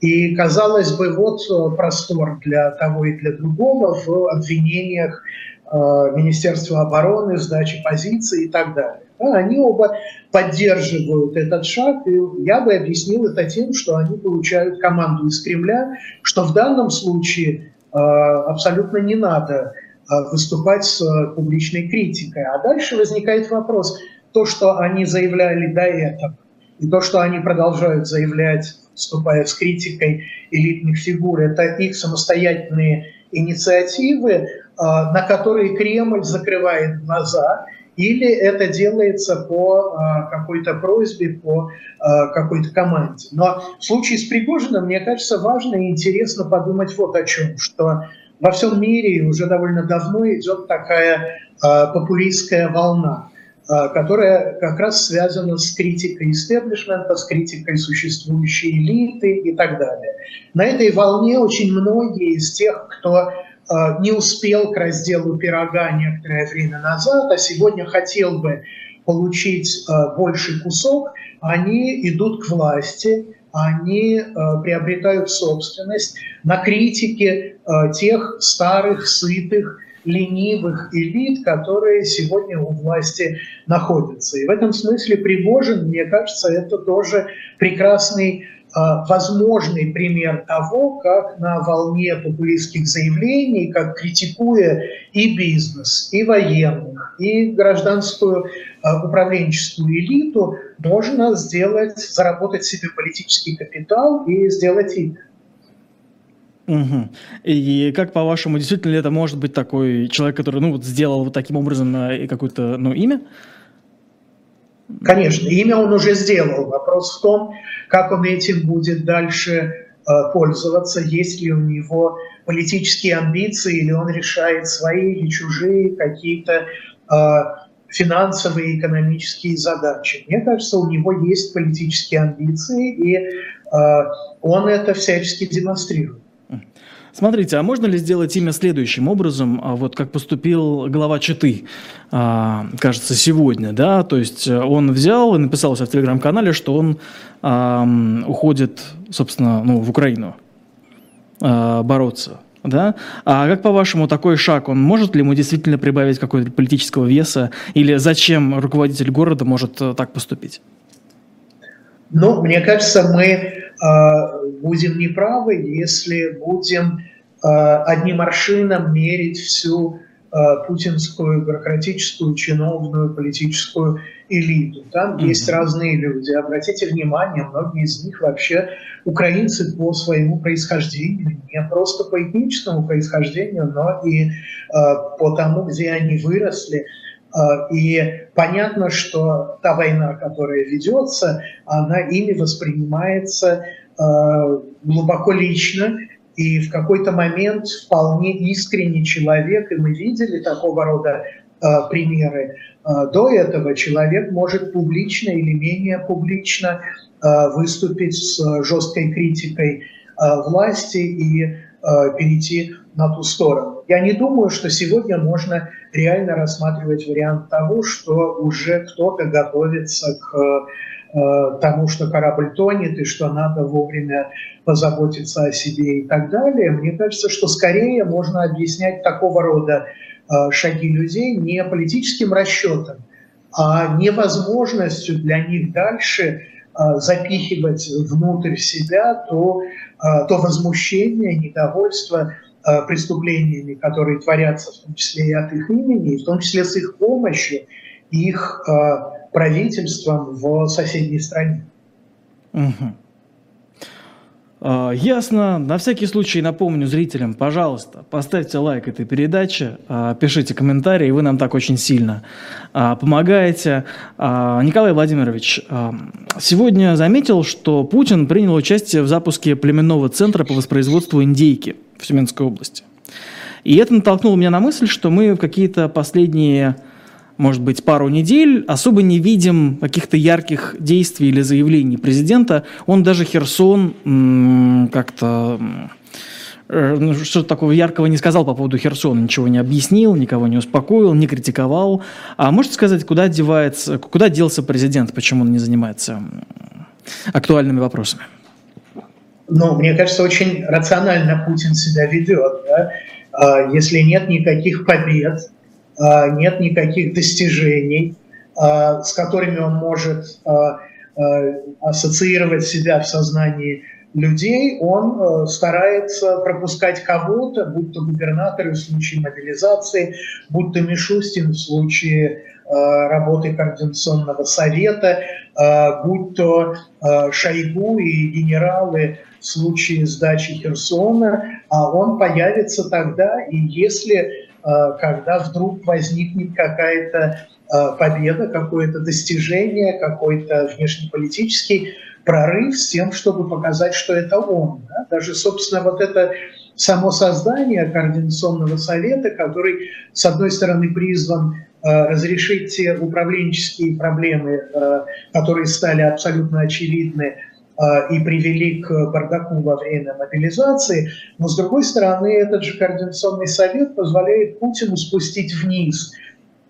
и, казалось бы, вот э, простор для того и для другого в обвинениях э, Министерства обороны, сдачи позиций и так далее. Да, они оба поддерживают этот шаг, и я бы объяснил это тем, что они получают команду из Кремля, что в данном случае э, абсолютно не надо э, выступать с э, публичной критикой. А дальше возникает вопрос, то, что они заявляли до этого, и то, что они продолжают заявлять вступая с критикой элитных фигур, это их самостоятельные инициативы, а, на которые Кремль закрывает глаза, или это делается по а, какой-то просьбе, по а, какой-то команде. Но в случае с Пригожиным, мне кажется, важно и интересно подумать вот о чем, что во всем мире уже довольно давно идет такая популистская волна. А, которая как раз связана с критикой истеблишмента, с критикой существующей элиты и так далее. На этой волне очень многие из тех, кто а, не успел к разделу пирога некоторое время назад, а сегодня хотел бы получить а, больший кусок, они идут к власти, они приобретают собственность на критике тех старых, сытых, ленивых элит, которые сегодня у власти находятся. И в этом смысле Пригожин, мне кажется, это тоже прекрасный возможный пример того, как на волне популистских заявлений, как критикуя и бизнес, и военных, и гражданскую а, управленческую элиту, можно сделать, заработать себе политический капитал и сделать имя. Угу. И как по-вашему, действительно ли это может быть такой человек, который, ну, вот сделал вот таким образом э, какое-то, ну, имя? Конечно, имя он уже сделал. Вопрос в том, как он этим будет дальше э, пользоваться, есть ли у него политические амбиции, или он решает свои или чужие какие-то э, финансовые, экономические задачи. Мне кажется, у него есть политические амбиции, и э, он это всячески демонстрирует. Смотрите, а можно ли сделать имя следующим образом, а вот как поступил глава Читы, а, кажется, сегодня, да, то есть э, он взял и написал в телеграм-канале, что он уходит, собственно, ну, в Украину а, бороться, да? А как по-вашему такой шаг, он может ли ему действительно прибавить какого-то политического веса, или зачем руководитель города может э, так поступить? Ну, мне кажется, мы будем неправы, если будем э, одним аршином мерить всю э, путинскую бюрократическую, чиновную, политическую элиту. Там mm-hmm. есть разные люди. Обратите внимание, многие из них вообще украинцы по своему происхождению, не просто по этническому происхождению, но и э, по тому, где они выросли. А, и понятно, что та война, которая ведется, она ими воспринимается а, глубоко лично, и в какой-то момент вполне искренний человек, и мы видели такого рода а, примеры, до этого человек может публично или менее публично выступить с жесткой критикой власти. И перейти на ту сторону. Я не думаю, что сегодня можно реально рассматривать вариант того, что уже кто-то готовится к э, тому, что корабль тонет и что надо вовремя позаботиться о себе и так далее. Мне кажется, что скорее можно объяснять такого рода э, шаги людей не политическим расчетом, а невозможностью для них дальше запихивать внутрь себя то, то возмущение, недовольство преступлениями, которые творятся в том числе и от их имени, и в том числе с их помощью, их правительством в соседней стране. Угу. Ясно. На всякий случай напомню зрителям, пожалуйста, поставьте лайк этой передаче, а, пишите комментарии, вы нам так очень сильно а, помогаете. Николай Владимирович, сегодня заметил, что Путин принял участие в запуске племенного центра по воспроизводству индейки в Тюменской области. И это натолкнуло меня на мысль, что мы в какие-то последние может быть, пару недель, особо не видим каких-то ярких действий или заявлений президента. Он даже Херсон как-то э, ну, что-то такого яркого не сказал по поводу Херсона, ничего не объяснил, никого не успокоил, не критиковал. А можете сказать, куда девается, куда делся президент, почему он не занимается актуальными вопросами? Ну, мне кажется, очень рационально Путин себя ведет. Да? А, если нет никаких побед, нет никаких достижений, а, с которыми он может а, ассоциировать себя в сознании людей, он старается пропускать кого-то, будь то губернатор в случае мобилизации, будь то Мишустин в случае работы Координационного совета, будь то Шойгу и генералы в случае сдачи Херсона, а он появится тогда, и если Э, когда вдруг возникнет какая-то э, победа, какое-то достижение, какой-то внешнеполитический прорыв с тем, чтобы показать, что это он. Да? Даже, собственно, вот это само создание Координационного совета, который, с одной стороны, призван э, разрешить те управленческие проблемы, которые стали абсолютно очевидны и привели к бардаку во время мобилизации. Но, с другой стороны, этот же Координационный совет позволяет Путину спустить вниз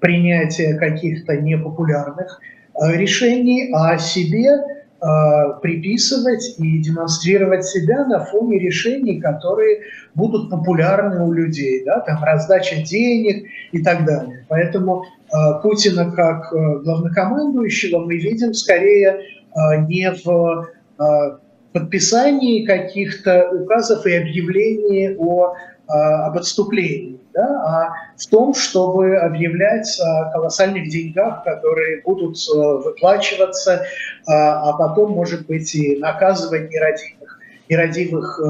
принятие каких-то непопулярных а, решений, а себе а, приписывать и демонстрировать себя на фоне решений, которые будут популярны у людей, да, там раздача денег и так далее. Поэтому Путина как главнокомандующего мы видим скорее не в Э, подписании каких-то указов и объявлений о, э, об отступлении, да, а в том, чтобы объявлять о колоссальных деньгах, которые будут э, выплачиваться, а потом, может быть, и наказывать нерадивых, нерадивых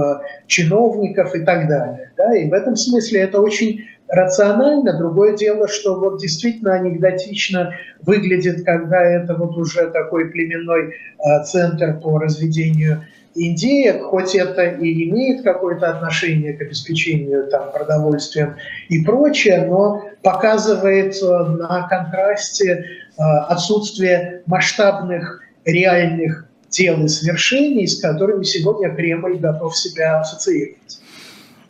чиновников и так далее. Да, и в этом смысле это очень рационально. Другое дело, что вот действительно анекдотично выглядит, когда это вот уже такой племенной э, центр по разведению индеек, хоть это и имеет какое-то отношение к обеспечению там, продовольствием и прочее, но показывает э, на контрасте э, отсутствие масштабных реальных дел и свершений, с которыми сегодня Кремль готов себя ассоциировать.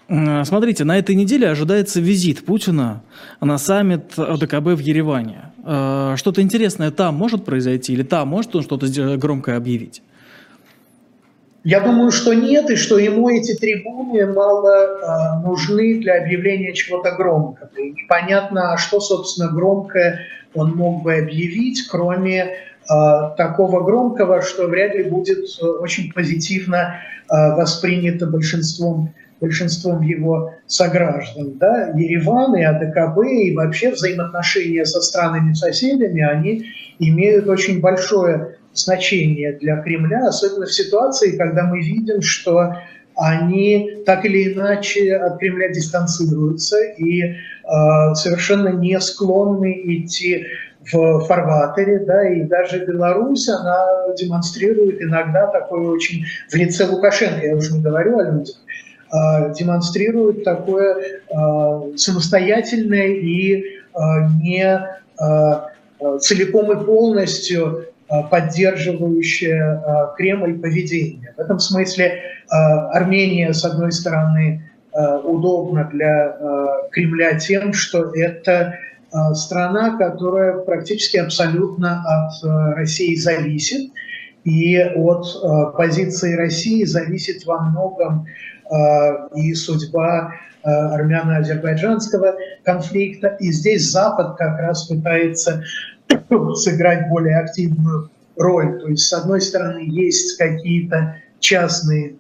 Смотрите, на этой неделе ожидается визит Путина на саммит ОДКБ в Ереване. Э, что-то интересное там может произойти или там может он что-то громкое объявить? Я думаю, что нет, и что ему эти трибуны мало э, нужны для объявления чего-то громкого. И непонятно, что, собственно, громкое он мог бы объявить, кроме э, такого громкого, что вряд ли будет очень позитивно э, воспринято большинством большинством его сограждан. Да? Ереван и АДКБ и вообще взаимоотношения со странами-соседями, они имеют очень большое значение для Кремля, особенно в ситуации, когда мы видим, что они так или иначе от Кремля дистанцируются и э, совершенно не склонны идти в фарватере, да, и даже Беларусь, она демонстрирует иногда такое очень в лице Лукашенко, я уже не говорю о людях, а, демонстрирует такое а, самостоятельное и а, не целиком и полностью поддерживающее Кремль поведение. В этом смысле Армения, с одной стороны, удобна для Кремля тем, что это страна, которая практически абсолютно от России зависит, и от позиции России зависит во многом и судьба э, армяно-азербайджанского конфликта. И здесь Запад как раз пытается сыграть более активную роль. То есть, с одной стороны, есть какие-то частные,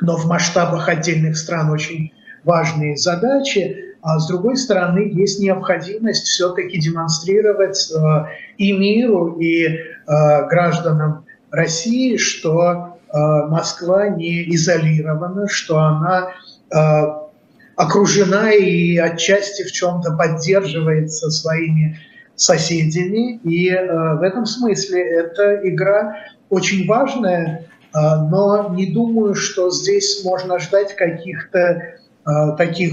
но в масштабах отдельных стран очень важные задачи, а с другой стороны, есть необходимость все-таки демонстрировать э, и миру, и э, гражданам России, что э, Москва не изолирована, что она э, окружена и отчасти в чем-то поддерживается своими соседями. И э, в этом смысле эта игра очень важная, но не думаю, что здесь можно ждать каких-то таких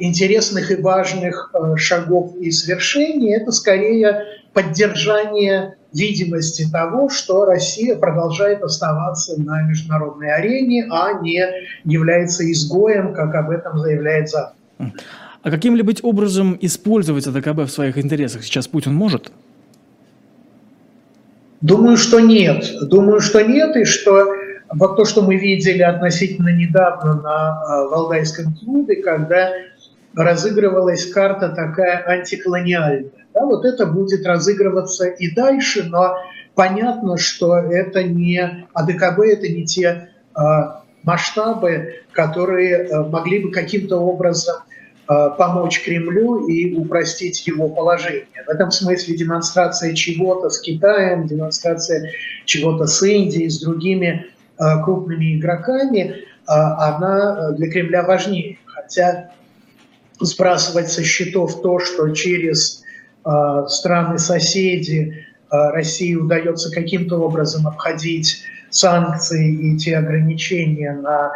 интересных и важных э, шагов и свершений. Это скорее поддержание видимости того, что Россия продолжает оставаться на международной арене, а не является изгоем, как об этом заявляет Запад. А каким-либо образом использовать АДКБ в своих интересах сейчас Путин может? Думаю, что нет. Думаю, что нет, и что вот то, что мы видели относительно недавно на а, Валдайском клубе, когда разыгрывалась карта такая антиколониальная. Да, вот это будет разыгрываться и дальше, но понятно, что это не АДКБ, это не те э, масштабы, которые э, могли бы каким-то образом помочь Кремлю и упростить его положение. В этом смысле демонстрация чего-то с Китаем, демонстрация чего-то с Индией, с другими крупными игроками, э, она для Кремля важнее. Хотя сбрасывать со счетов то, что через страны-соседи России удается каким-то образом обходить санкции и те ограничения на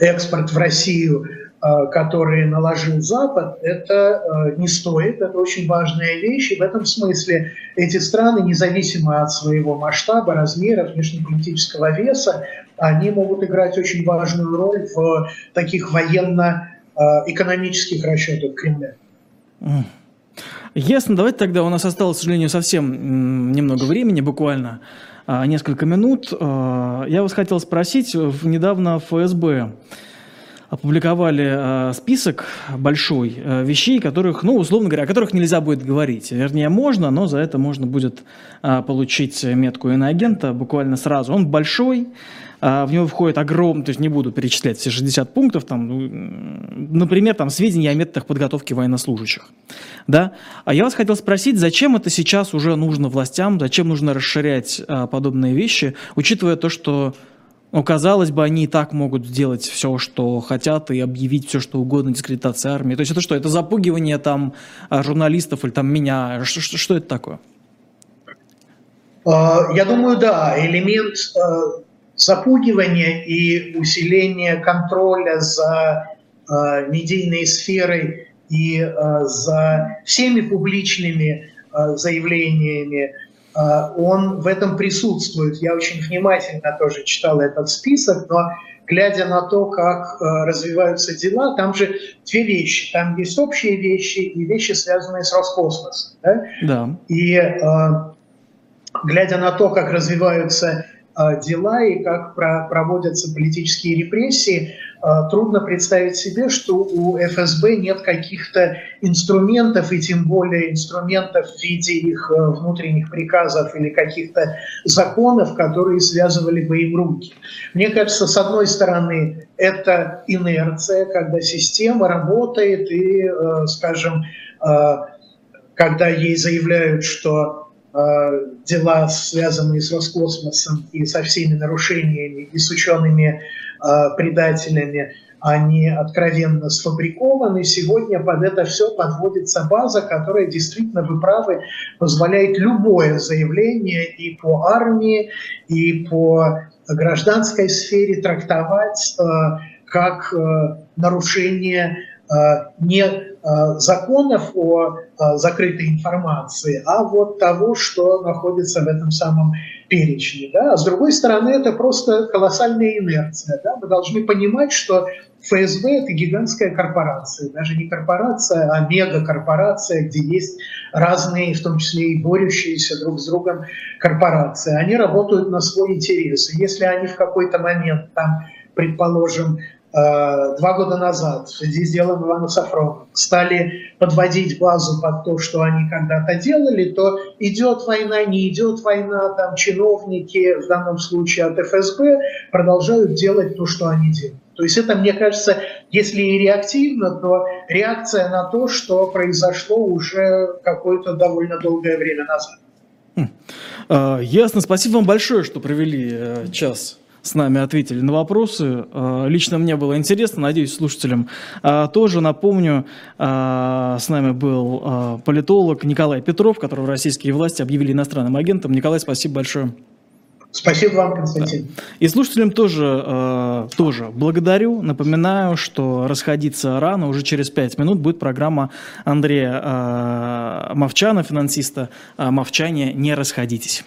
экспорт в Россию, Э, которые наложил Запад, это э, не стоит, это очень важная вещь. И в этом смысле эти страны, независимо от своего масштаба, размера, внешнеполитического веса, они могут играть очень важную роль в таких военно-экономических расчетах Кремля. Ясно, давайте тогда, у нас осталось, к сожалению, совсем немного времени, буквально а, несколько минут. А, я вас хотел спросить, недавно ФСБ опубликовали э, список большой э, вещей, которых, ну, условно говоря, о которых нельзя будет говорить. Вернее, можно, но за это можно будет э, получить метку иноагента буквально сразу. Он большой, э, в него входит огромный, то есть не буду перечислять все 60 пунктов, там, ну, например, там, сведения о методах подготовки военнослужащих. Да? А я вас хотел спросить, зачем это сейчас уже нужно властям, зачем нужно расширять э, подобные вещи, учитывая то, что ну, казалось бы, они и так могут сделать все, что хотят, и объявить все, что угодно, дискредитация армии. То есть это что, это запугивание там а, журналистов или там меня? Что, что, что это такое? А, я думаю, да, элемент а, запугивания и усиления контроля за медийной сферой и за всеми публичными заявлениями он в этом присутствует. Я очень внимательно тоже читал этот список, но глядя на то, как а, развиваются дела, там же две вещи. Там есть общие вещи и вещи, связанные с Роскосмосом. Да? да. И а, глядя на то, как развиваются дела и как проводятся политические репрессии, а, трудно представить себе, что у ФСБ нет каких-то инструментов, и тем более инструментов в виде их э, внутренних приказов или каких-то законов, которые связывали бы им руки. Мне кажется, с одной стороны, это инерция, когда система работает и, э, скажем, э, когда ей заявляют, что дела, связанные с Роскосмосом и со всеми нарушениями, и с учеными Э, предателями, они откровенно сфабрикованы. Сегодня под это все подводится база, которая действительно, вы правы, позволяет любое заявление и по армии, и по гражданской сфере трактовать э, как э, нарушение не законов о закрытой информации, а вот того, что находится в этом самом перечне. Да? А с другой стороны, это просто колоссальная инерция. Да? Мы должны понимать, что ФСБ – это гигантская корпорация, даже не корпорация, а мегакорпорация, где есть разные, в том числе и борющиеся друг с другом корпорации. Они работают на свой интерес. И если они в какой-то момент там предположим, два года назад в связи с делом Ивана Сафронова стали подводить базу под то, что они когда-то делали, то идет война, не идет война, там чиновники, в данном случае от ФСБ, продолжают делать то, что они делают. То есть это, мне кажется, если и реактивно, то реакция на то, что произошло уже какое-то довольно долгое время назад. Хм. А, ясно. Спасибо вам большое, что провели э, час с нами ответили на вопросы. А, лично мне было интересно, надеюсь, слушателям а, тоже. Напомню, с нами был политолог Николай Петров, которого российские власти объявили иностранным агентом. Николай, спасибо большое. Спасибо вам, Константин. И слушателям тоже, э, тоже благодарю. Напоминаю, что расходиться рано, уже через пять минут будет программа Андрея э, Мовчана, финансиста. Мовчане, не расходитесь.